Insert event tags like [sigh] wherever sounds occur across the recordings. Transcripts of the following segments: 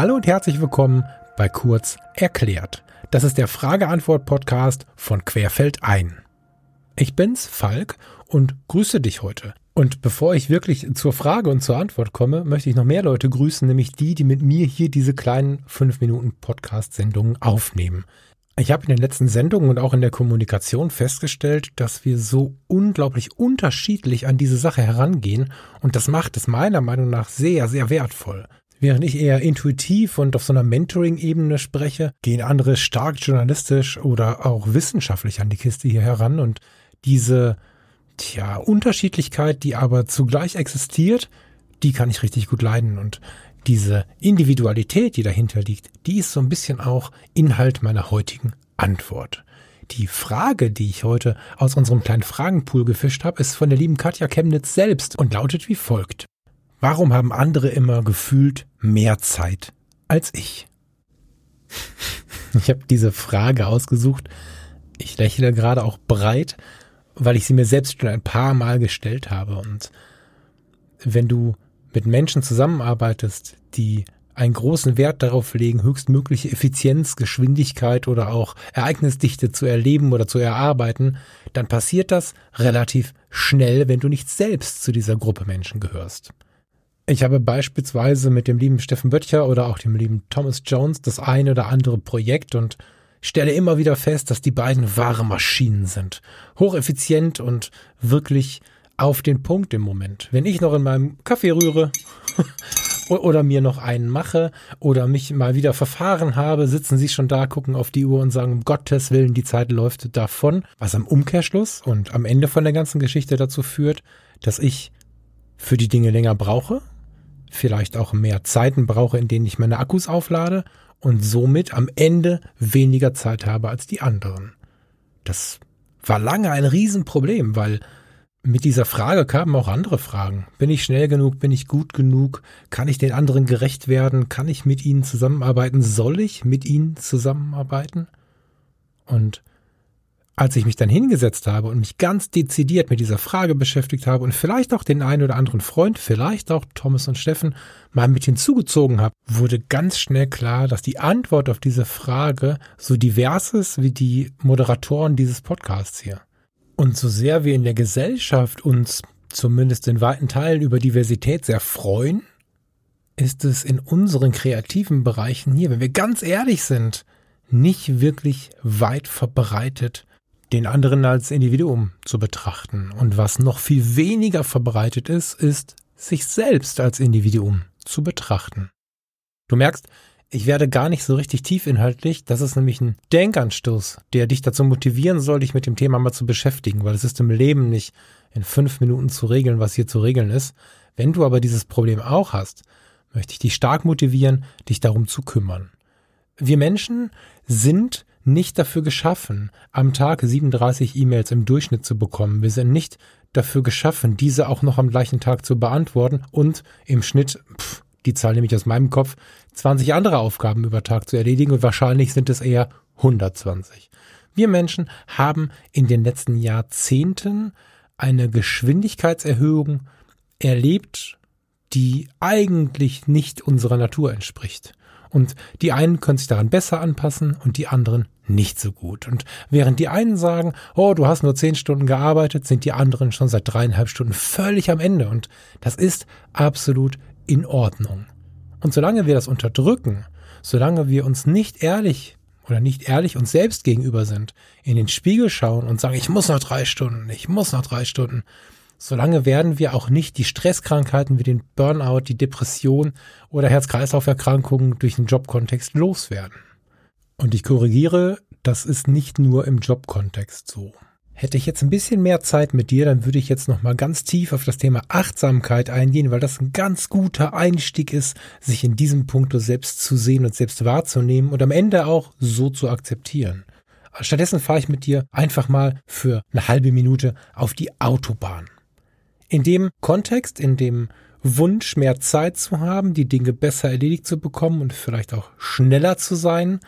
Hallo und herzlich willkommen bei Kurz erklärt. Das ist der Frage-Antwort-Podcast von Querfeld ein. Ich bin's, Falk, und grüße dich heute. Und bevor ich wirklich zur Frage und zur Antwort komme, möchte ich noch mehr Leute grüßen, nämlich die, die mit mir hier diese kleinen 5 Minuten Podcast-Sendungen aufnehmen. Ich habe in den letzten Sendungen und auch in der Kommunikation festgestellt, dass wir so unglaublich unterschiedlich an diese Sache herangehen und das macht es meiner Meinung nach sehr, sehr wertvoll. Während ich eher intuitiv und auf so einer Mentoring-Ebene spreche, gehen andere stark journalistisch oder auch wissenschaftlich an die Kiste hier heran und diese, tja, Unterschiedlichkeit, die aber zugleich existiert, die kann ich richtig gut leiden und diese Individualität, die dahinter liegt, die ist so ein bisschen auch Inhalt meiner heutigen Antwort. Die Frage, die ich heute aus unserem kleinen Fragenpool gefischt habe, ist von der lieben Katja Chemnitz selbst und lautet wie folgt. Warum haben andere immer gefühlt mehr Zeit als ich? Ich habe diese Frage ausgesucht. Ich lächle gerade auch breit, weil ich sie mir selbst schon ein paar Mal gestellt habe. Und wenn du mit Menschen zusammenarbeitest, die einen großen Wert darauf legen, höchstmögliche Effizienz, Geschwindigkeit oder auch Ereignisdichte zu erleben oder zu erarbeiten, dann passiert das relativ schnell, wenn du nicht selbst zu dieser Gruppe Menschen gehörst. Ich habe beispielsweise mit dem lieben Steffen Böttcher oder auch dem lieben Thomas Jones das eine oder andere Projekt und stelle immer wieder fest, dass die beiden wahre Maschinen sind. Hocheffizient und wirklich auf den Punkt im Moment. Wenn ich noch in meinem Kaffee rühre [laughs] oder mir noch einen mache oder mich mal wieder verfahren habe, sitzen sie schon da, gucken auf die Uhr und sagen, um Gottes Willen, die Zeit läuft davon, was am Umkehrschluss und am Ende von der ganzen Geschichte dazu führt, dass ich für die Dinge länger brauche, vielleicht auch mehr Zeiten brauche, in denen ich meine Akkus auflade und somit am Ende weniger Zeit habe als die anderen. Das war lange ein Riesenproblem, weil mit dieser Frage kamen auch andere Fragen. Bin ich schnell genug? Bin ich gut genug? Kann ich den anderen gerecht werden? Kann ich mit ihnen zusammenarbeiten? Soll ich mit ihnen zusammenarbeiten? Und als ich mich dann hingesetzt habe und mich ganz dezidiert mit dieser Frage beschäftigt habe und vielleicht auch den einen oder anderen Freund, vielleicht auch Thomas und Steffen mal mit hinzugezogen habe, wurde ganz schnell klar, dass die Antwort auf diese Frage so divers ist wie die Moderatoren dieses Podcasts hier. Und so sehr wir in der Gesellschaft uns zumindest in weiten Teilen über Diversität sehr freuen, ist es in unseren kreativen Bereichen hier, wenn wir ganz ehrlich sind, nicht wirklich weit verbreitet, den anderen als Individuum zu betrachten. Und was noch viel weniger verbreitet ist, ist, sich selbst als Individuum zu betrachten. Du merkst, ich werde gar nicht so richtig tief inhaltlich. Das ist nämlich ein Denkanstoß, der dich dazu motivieren soll, dich mit dem Thema mal zu beschäftigen, weil es ist im Leben nicht in fünf Minuten zu regeln, was hier zu regeln ist. Wenn du aber dieses Problem auch hast, möchte ich dich stark motivieren, dich darum zu kümmern. Wir Menschen sind nicht dafür geschaffen, am Tag 37 E-Mails im Durchschnitt zu bekommen. Wir sind nicht dafür geschaffen, diese auch noch am gleichen Tag zu beantworten und im Schnitt, pff, die Zahl nehme ich aus meinem Kopf, 20 andere Aufgaben über Tag zu erledigen und wahrscheinlich sind es eher 120. Wir Menschen haben in den letzten Jahrzehnten eine Geschwindigkeitserhöhung erlebt, die eigentlich nicht unserer Natur entspricht. Und die einen können sich daran besser anpassen und die anderen nicht so gut. Und während die einen sagen, oh, du hast nur zehn Stunden gearbeitet, sind die anderen schon seit dreieinhalb Stunden völlig am Ende. Und das ist absolut in Ordnung. Und solange wir das unterdrücken, solange wir uns nicht ehrlich oder nicht ehrlich uns selbst gegenüber sind, in den Spiegel schauen und sagen, ich muss noch drei Stunden, ich muss noch drei Stunden, solange werden wir auch nicht die Stresskrankheiten wie den Burnout, die Depression oder Herz-Kreislauf-Erkrankungen durch den Jobkontext loswerden. Und ich korrigiere, das ist nicht nur im Jobkontext so. Hätte ich jetzt ein bisschen mehr Zeit mit dir, dann würde ich jetzt noch mal ganz tief auf das Thema Achtsamkeit eingehen, weil das ein ganz guter Einstieg ist, sich in diesem Punkt selbst zu sehen und selbst wahrzunehmen und am Ende auch so zu akzeptieren. Stattdessen fahre ich mit dir einfach mal für eine halbe Minute auf die Autobahn. In dem Kontext, in dem Wunsch, mehr Zeit zu haben, die Dinge besser erledigt zu bekommen und vielleicht auch schneller zu sein,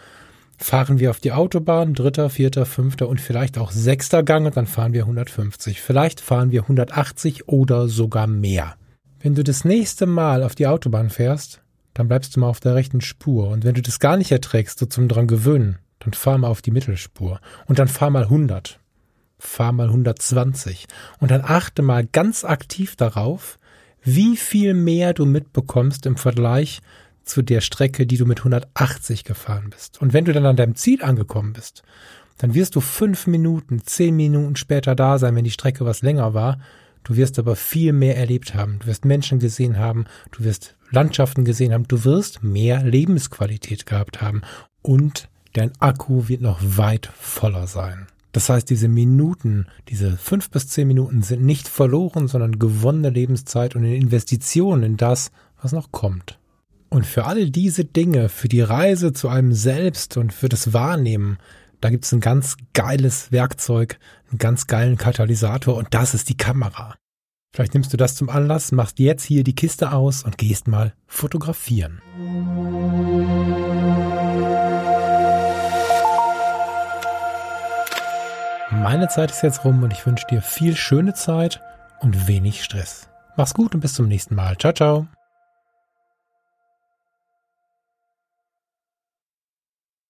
fahren wir auf die Autobahn, dritter, vierter, fünfter und vielleicht auch sechster Gang und dann fahren wir 150. Vielleicht fahren wir 180 oder sogar mehr. Wenn du das nächste Mal auf die Autobahn fährst, dann bleibst du mal auf der rechten Spur. Und wenn du das gar nicht erträgst, so zum dran gewöhnen, dann fahr mal auf die Mittelspur. Und dann fahr mal 100. Fahr mal 120. Und dann achte mal ganz aktiv darauf, wie viel mehr du mitbekommst im Vergleich zu der Strecke, die du mit 180 gefahren bist. Und wenn du dann an deinem Ziel angekommen bist, dann wirst du fünf Minuten, zehn Minuten später da sein, wenn die Strecke was länger war. Du wirst aber viel mehr erlebt haben. Du wirst Menschen gesehen haben. Du wirst Landschaften gesehen haben. Du wirst mehr Lebensqualität gehabt haben. Und dein Akku wird noch weit voller sein. Das heißt, diese Minuten, diese fünf bis zehn Minuten sind nicht verloren, sondern gewonnene Lebenszeit und eine Investition in das, was noch kommt. Und für all diese Dinge, für die Reise zu einem selbst und für das Wahrnehmen, da gibt's ein ganz geiles Werkzeug, einen ganz geilen Katalysator und das ist die Kamera. Vielleicht nimmst du das zum Anlass, machst jetzt hier die Kiste aus und gehst mal fotografieren. Meine Zeit ist jetzt rum und ich wünsche dir viel schöne Zeit und wenig Stress. Mach's gut und bis zum nächsten Mal. Ciao, ciao.